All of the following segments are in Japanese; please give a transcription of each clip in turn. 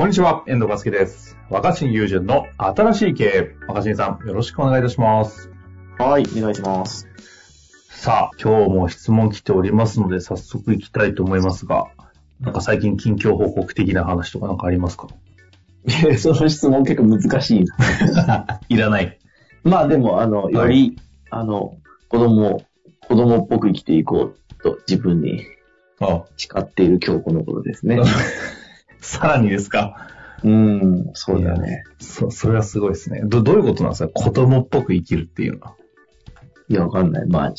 こんにちは、遠藤和樹です。若新友人の新しい経営。若新さん、よろしくお願いいたします。はい、お願いします。さあ、今日も質問来ておりますので、早速行きたいと思いますが、なんか最近近況報告的な話とかなんかありますか？え その質問結構難しいな。いらない。まあでも、あの、より、あの、子供を、子供っぽく生きていこうと自分にあ誓っている今日この頃ですね。さらにですか？うん、そうだね。そ、それはすごいですね。ど、どういうことなんですか？子供っぽく生きるっていうのは。いや、わかんない。まあ、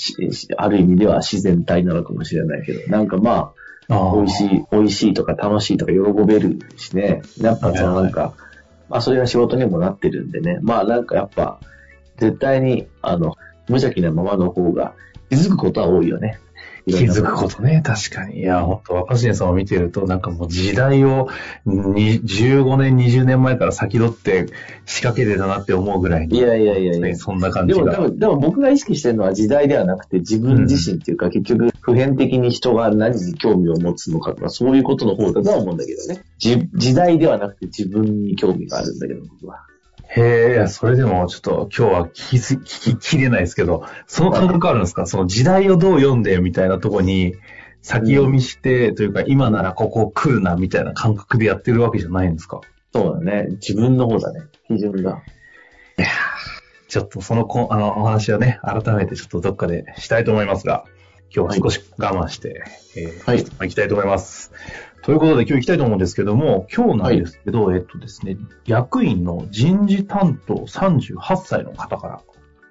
ある意味では自然体なのかもしれないけど、なんかまあ、美味しい、美味しいとか楽しいとか喜べるしね。やっぱそのなんか、まあそれは仕事にもなってるんでね。まあなんかやっぱ、絶対に、あの、無邪気なままの方が気づくことは多いよね。気づくことね、確かに。いや、本当若新さんを見てると、なんかもう時代をに15年、20年前から先取って仕掛けてたなって思うぐらいに。いやいやいやいやねそんな感じが。でもでも、でも僕が意識してるのは時代ではなくて自分自身っていうか、結局普遍的に人が何に興味を持つのかとか、そういうことの方だとは思うんだけどね。じ時代ではなくて自分に興味があるんだけど、僕は。へえ、それでもちょっと今日は聞きす聞ききれないですけど、その感覚あるんですか？その時代をどう読んでみたいなとこに、先読みして、というか今ならここ来るなみたいな感覚でやってるわけじゃないんですか？そうだね。自分の方だね。基準が。いやーちょっとそのこあのお話はね、改めてちょっとどっかでしたいと思いますが、今日は少し我慢して、えーはい行きたいと思います。ということで今日行きたいと思うんですけども、今日なんですけど、えっとですね、役員の人事担当38歳の方から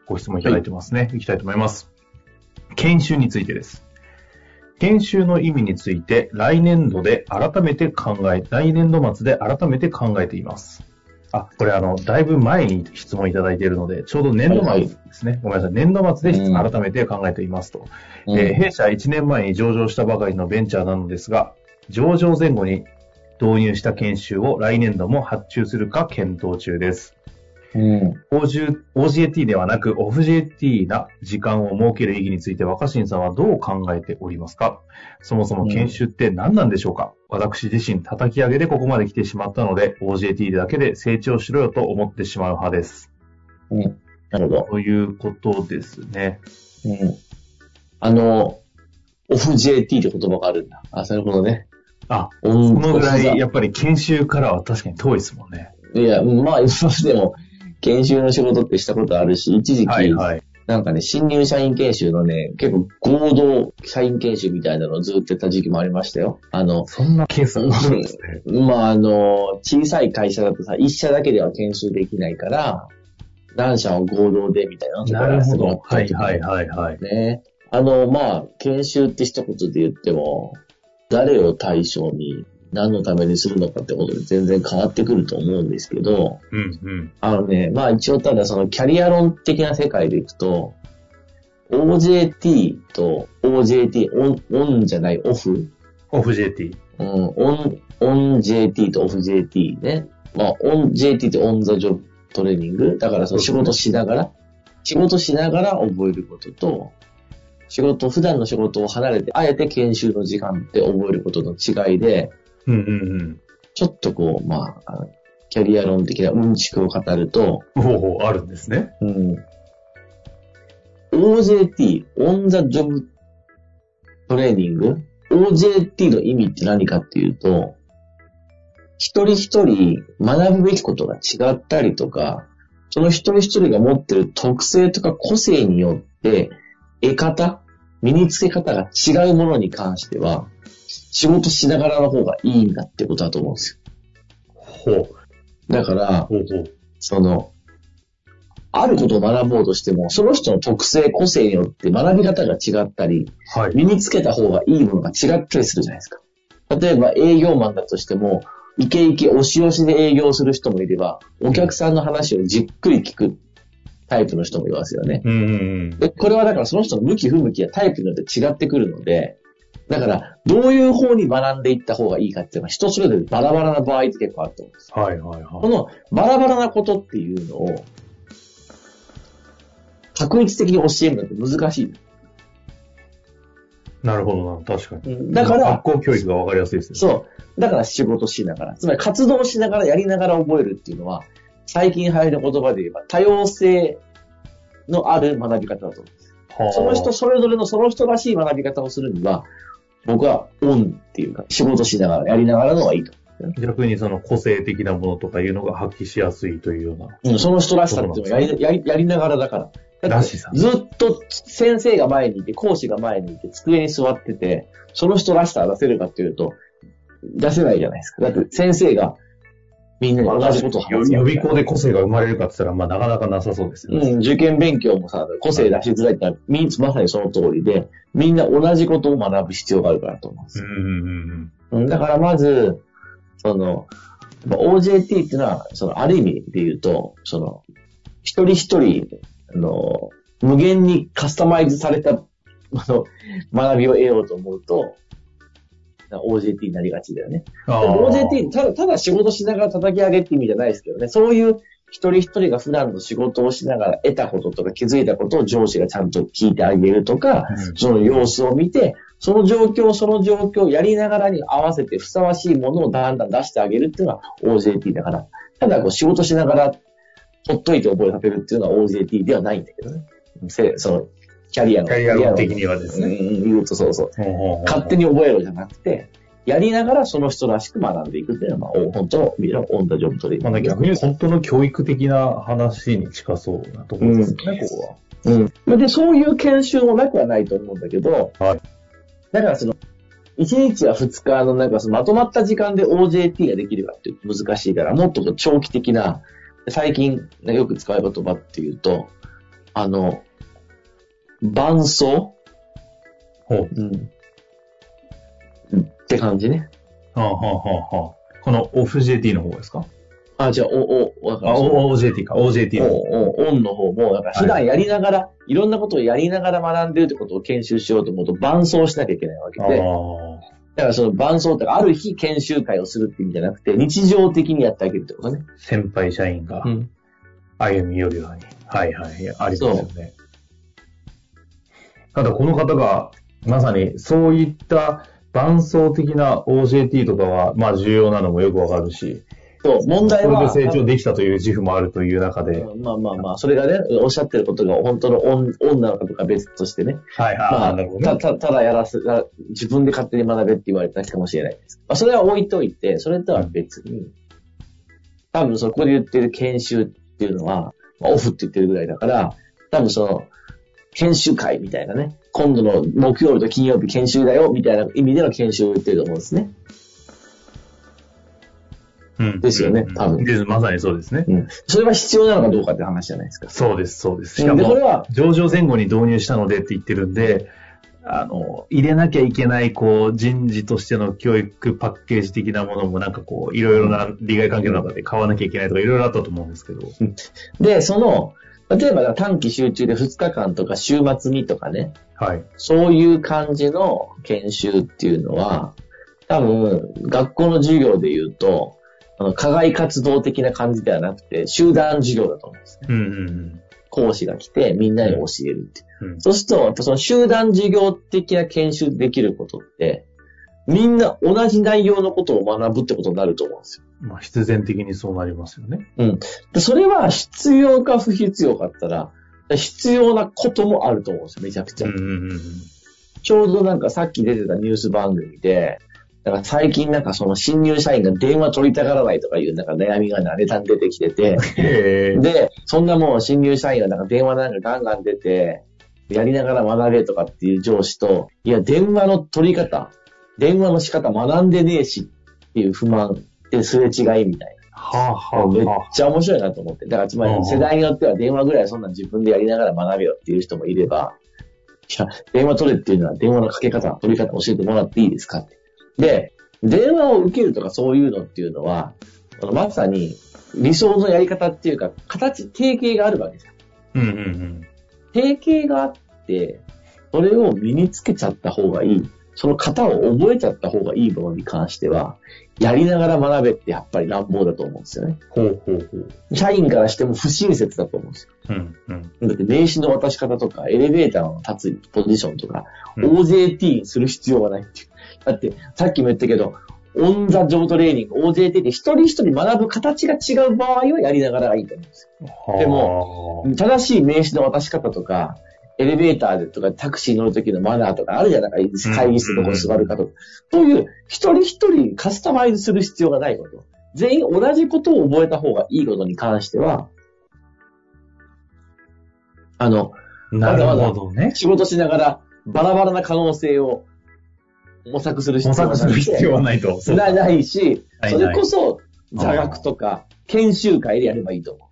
ご質問いただいてますね。行きたいと思います。研修についてです。研修の意味について来年度で改めて考え、来年度末で改めて考えています。あ、これあの、だいぶ前に質問いただいているので、ちょうど年度末ですね。ごめんなさい。年度末でうん改めて考えていますと。えー弊社1年前に上場したばかりのベンチャーなのですが、上場前後に導入した研修を来年度も発注するか検討中です。うん。OG OGAT ではなく OFGAT な時間を設ける意義について若新さんはどう考えておりますか？そもそも研修って何なんでしょうか、私自身叩き上げでここまで来てしまったので OGAT だけで成長しろよと思ってしまう派です。うん。なるほど。ということですね。うん。あの、オフ JT って言葉があるんだ。あ、なるほどね。あ、ここのぐらいやっぱり研修からは確かに遠いですもんね。いや、まあ、今でも、研修の仕事ってしたことあるし、一時期、はいはい。なんかね、新入社員研修のね、結構合同社員研修みたいなのをずっとやった時期もありましたよ。あの、そんなケースがあるんですね。まあ、あの、小さい会社だとさ、一社だけでは研修できないから、何社を合同でみたいななるほど。がすごいはいはいはいはい。ね。あの、まあ、研修って一言で言っても、誰を対象に何のためにするのかってことで全然変わってくると思うんですけど、うんうん。あのね、まあ一応ただそのキャリア論的な世界でいくと、OJT と OJT、 On、On じゃない、 Off Off JT。うん、 On、On JT と Off JT ね。まあ、オン JT ってオンザジョブトレーニング。だからその仕事しながら、仕事しながら覚えることと、仕事、普段の仕事を離れて、あえて研修の時間って覚えることの違いで、うんうんちょっとこう、まあ、キャリア論的なうんちくを語ると、うん。ほうほう、あるんですね。うん、OJT、オンザジョブトレーニング ?OJT の意味って何かっていうと、一人一人学ぶべきことが違ったりとか、その一人一人が持ってる特性とか個性によって、得方、身につけ方が違うものに関しては、仕事しながらの方がいいんだってことだと思うんですほう。よ。だから、ほうほう。その、あることを学ぼうとしても、その人の特性、個性によって学び方が違ったり、はい。身につけた方がいいものが違ったりするじゃないですか。例えば営業マンだとしても、イケイケ押し押しで営業する人もいれば、お客さんの話をじっくり聞くタイプの人もいますよね。うんうんで、これはだからその人の向き不向きやタイプによって違ってくるので、だから、どういう方に学んでいった方がいいかっていうのは人それぞれバラバラな場合って結構あると思うんです。はいはいはい。このバラバラなことっていうのを、確率的に教えるのって難しい。なるほどな、確かに。だから学、校教育がわかりやすいですね。そう。だから仕事しながら、つまり活動しながらやりながら覚えるっていうのは、最近流行りの言葉で言えば多様性のある学び方だと思う。はあその人それぞれのその人らしい学び方をするには、僕はオンっていうか、仕事しながらやりながらのがいいと。逆にその個性的なものとかいうのが発揮しやすいというような。うん、その人らしさっていうのはやりやりやりながらだから。らしさずっと先生が前にいて、講師が前にいて、机に座ってて、その人らしさを出せるかっていうと、出せないじゃないですか。だって先生がみんなに同じことを話す予備校で個性が生まれるかって言ったら、まあなかなかなさそうですよね。うん、受験勉強もさ、個性出しづらいってのは、みんまさにその通りで、みんな同じことを学ぶ必要があるからと思うんですよ。うんうんうんうん、だからまず、その、OJT っていうのは、その、ある意味で言うと、その、一人一人、あの、無限にカスタマイズされた、あの、学びを得ようと思うと、OJT になりがちだよね。OJT、ただ、ただ仕事しながら叩き上げって意味じゃないですけどね。そういう一人一人が普段の仕事をしながら得たこととか気づいたことを上司がちゃんと聞いてあげるとか、うんその様子を見て、その状況、その状況をやりながらに合わせてふさわしいものをだんだん出してあげるっていうのが OJT だから。ただこう仕事しながら、ほっといて覚えさせるっていうのは OJT ではないんだけどね。せその、キャリアの。キャリア論的にはですねうんうん、言うとそうそう。勝手に覚えろじゃなくて、やりながらその人らしく学んでいくっていうのは、まあ、お本当の、みんなオンダジョブトレーニング。まあ逆に本当の教育的な話に近そうなところですよね、ここは。うん。で、そういう研修もなくはないと思うんだけど、はいだからその、1日や2日のなんかそのまとまった時間で OJT ができるかっていうと難しいから、もっと長期的な、最近よく使う言葉っていうと、あの、伴奏？ほう。うん。って感じね。はあはあはあはあこのオフ JT の方ですか？あ、じゃあ、お、お、わかあ、るお OJT か、OJT の方。おおオンの方も、なんか普段やりながら、い、ろんなことをやりながら学んでるってことを研修しようと思うと伴奏しなきゃいけないわけあで、あ。だからその伴奏ってある日研修会をするって意味じゃなくて、日常的にやってあげるってことね。先輩社員がん。歩み寄るように。はいはい。ありますよね。ただこの方が、まさにそういった伴奏的な OJT とかは、まあ重要なのもよくわかるし、そう、問それ題は、で成長できたという自負もあるという中で、うんまあまあまあ、それがね、おっしゃってることが本当のオンオンなのかとか別としてね。はいまはい。あ、なるほどね。たたただやらせ、や自分で勝手に学べって言われたかもしれないです。まあ、それは置いといて、それとは別に、多分そこで言ってる研修っていうのは、まあオフって言ってるぐらいだから、多分その、研修会みたいなね、今度の木曜日と金曜日研修だよ、みたいな意味での研修を言ってると思うんですね。うんですよねうん多分ですまさにそうですね。うん。それは必要なのかどうかって話じゃないですか。そうです、そうです。しかうんで、これも、は、上場前後に導入したのでって言ってるんで、あの、入れなきゃいけない、こう、人事としての教育パッケージ的なものもなんかこう、いろいろな利害関係の中で買わなきゃいけないとかいろいろあったと思うんですけど。で、その、例えば短期集中で2日間とか週末にとかね、はい。そういう感じの研修っていうのは、多分、学校の授業で言うと、あの、課外活動的な感じではなくて、集団授業だと思うんですね。うんうん講師が来て、みんなに教えるって。うん。うんそうすると、やっぱその集団授業的な研修できることって、みんな同じ内容のことを学ぶってことになると思うんですよ。まあ、必然的にそうなりますよね。で、それは必要か不必要かったら、必要なこともあると思うんですよ、めちゃくちゃ。うんうんうん。ちょうどなんかさっき出てたニュース番組で、なんか最近なんかその新入社員が電話取りたがらないとかいうなんか悩みがネタに出てきてて。で、そんなもう新入社員がなんか電話なんかガンガン出て、やりながら学べとかっていう上司と、いや、電話の取り方、電話の仕方学んでねえしっていう不満ですれ違いみたいはあ、はな。あ、めっはちゃ面白いなと思って。だからつまうんり世代によっては電話ぐらいそんなん自分でやりながら学べよっていう人もいれば、いや、電話取れっていうのは電話のかけ方、取り方教えてもらっていいですかって。で、電話を受けるとかそういうのっていうのは、まさに理想のやり方っていうか、形、定型があるわけじゃん。うんうんうん。定型があって、それを身につけちゃった方がいい。その型を覚えちゃった方がいいものに関しては、やりながら学べってやっぱり乱暴だと思うんですよね。ほうほうほう。社員からしても不親切だと思うんですよ。うんうん。だって名刺の渡し方とか、エレベーターの立つポジションとか、うん OJT にする必要はないっていう。だって、さっきも言ったけど、オンザジョブトレーニング、OJT って一人一人学ぶ形が違う場合はやりながらがいいと思うんですよ。でもも、正しい名刺の渡し方とか、エレベーターでとかタクシー乗るときのマナーとかあるじゃないですか。会議室どこに座るかとか。そういう一人一人カスタマイズする必要がないこと。全員同じことを覚えた方がいいことに関しては、あの、なるほどね。仕事しながらバラバラな可能性を模索する必模要がない。索する必要はないと。ないないし、それこそ座学とか研修会でやればいいと思う。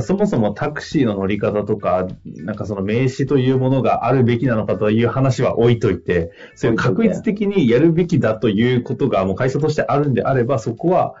そもそもタクシーの乗り方とか、なんかその名刺というものがあるべきなのかという話は置いといて、そういう確率的にやるべきだということがもう会社としてあるんであれば、そこは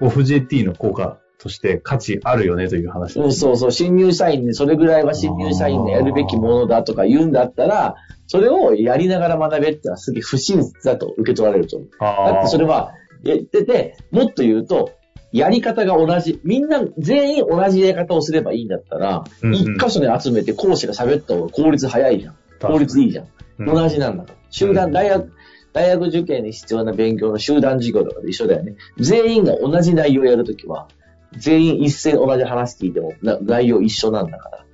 OFJT の効果として価値あるよねという話うん、そうそう、新入社員でそれぐらいは新入社員がやるべきものだとか言うんだったら、それをやりながら学べってのはすげえ不親切だと受け取られると思う。だってそれは、やってて、もっと言うと、やり方が同じ。みんな全員同じやり方をすればいいんだったら、うんうん一箇所に集めて講師が喋った方が効率早いじゃん。効率いいじゃん。うん同じなんだから。集団、うん大学、大学受験に必要な勉強の集団授業とかで一緒だよね。全員が同じ内容をやるときは、全員一斉に同じ話聞いてもな内容一緒なんだから。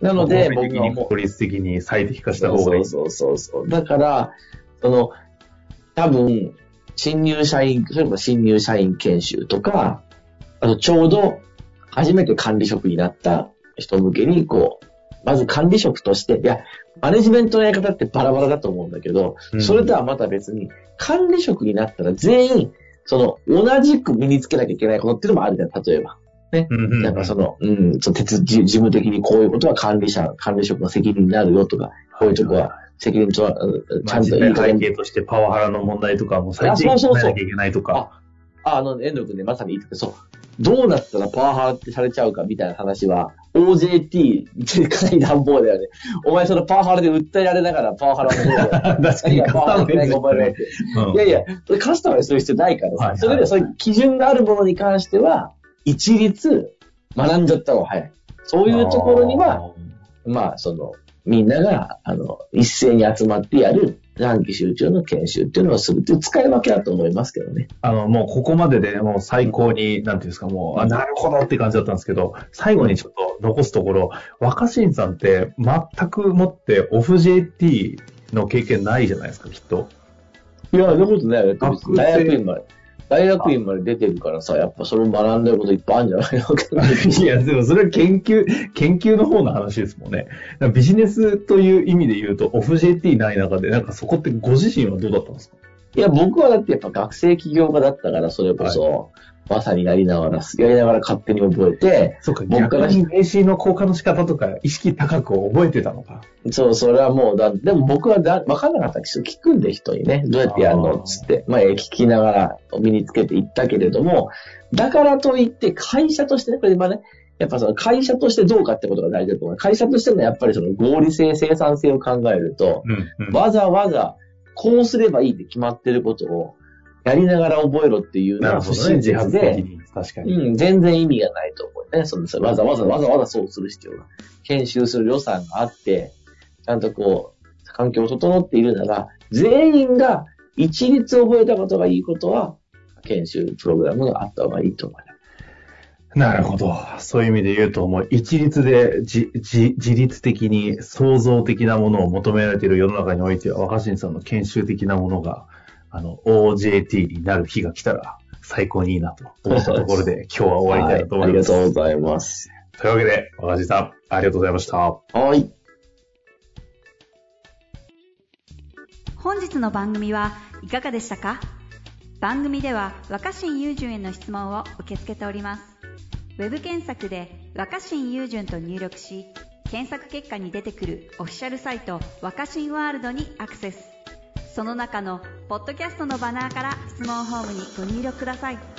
なので、僕はもうに効率的に最適化した方がいい。そうそうそうそう。だから、その、多分、新入社員、例えば新入社員研修とか、あとちょうど初めて管理職になった人向けに、こう、まず管理職として、いや、マネジメントのやり方ってバラバラだと思うんだけど、うんそれとはまた別に、管理職になったら全員、その、同じく身につけなきゃいけないことっていうのもあるじゃん、例えば。ね。うんうんうんなんかその、うん、その事務的にこういうことは管理者、管理職の責任になるよとか、こういうとこは責任とは、うんちゃんといい加背減景としてパワハラの問題とかも最低あそうそうそう限考えなきゃいけないとか。あ、あの、遠藤君ね、まさに言ってて、そう。どうなったらパワハラってされちゃうかみたいな話は、OJT ってかなり乱暴だよね。お前そのパワハラで訴えられながらパワハラの確かにいやいや、カスタマイズする必要ないからさ、はいはいそれでそういう基準があるものに関しては、一律学んじゃった方が早い。そういうところには、、まあ、その、みんなが、あの、一斉に集まってやる短期集中の研修っていうのをするっていう使い分けだと思いますけどね。あの、もうここまででもう最高に、なんていうんですか、もう、あ、なるほどって感じだったんですけど、最後にちょっと残すところ、若新さんって全くもってオフ JT の経験ないじゃないですか、きっと。いや、そんなことない大学院まで。大学院まで出てるからさ、やっぱそれを学んでることいっぱいあるんじゃないの？いや、でもそれは研究、研究の方の話ですもんね。ビジネスという意味で言うと、オフ JT ない中で、なんかそこってご自身はどうだったんですか？いや、僕はだってやっぱ学生起業家だったから、それこそ、まさにやりながら、やりながら勝手に覚えて、そうか、僕から名刺の交換の仕方とか意識高く覚えてたのか。そう、それはもうだ、でも僕はだ、わかんなかったら聞くんで人にね、どうやってやるのつって、まあ、えー聞きながら身につけていったけれども、だからといって会社としてね、これ今ね、やっぱその会社としてどうかってことが大事だと思う。会社としてのやっぱりその合理性、生産性を考えると、うん、うん。わざわざこうすればいいって決まってることをやりながら覚えろっていうのは不なるほどね。親自発切で、的に。確かに。うん、全然意味がないと思うね。そのわざわざわざわざそうする必要が。研修する予算があって、ちゃんとこう、環境を整っているなら、全員が一律覚えたことがいいことは、研修プログラムがあった方がいいと思います。なるほど。そういう意味で言うと、もう一律で自自自律的に創造的なものを求められている世の中においては、若新さんの研修的なものが、あの、OJT になる日が来たら、最高にいいなと思ったところで、今日は終わりたいなと思います。はいありがとうございます。というわけで、若新さん、ありがとうございました。はい。本日の番組はいかがでしたか？番組では若新雄純への質問を受け付けておりますウェブ検索で「若新雄純」と入力し検索結果に出てくるオフィシャルサイト「若新ワールド」にアクセス。その中のポッドキャストのバナーから質問ホームにご入力ください。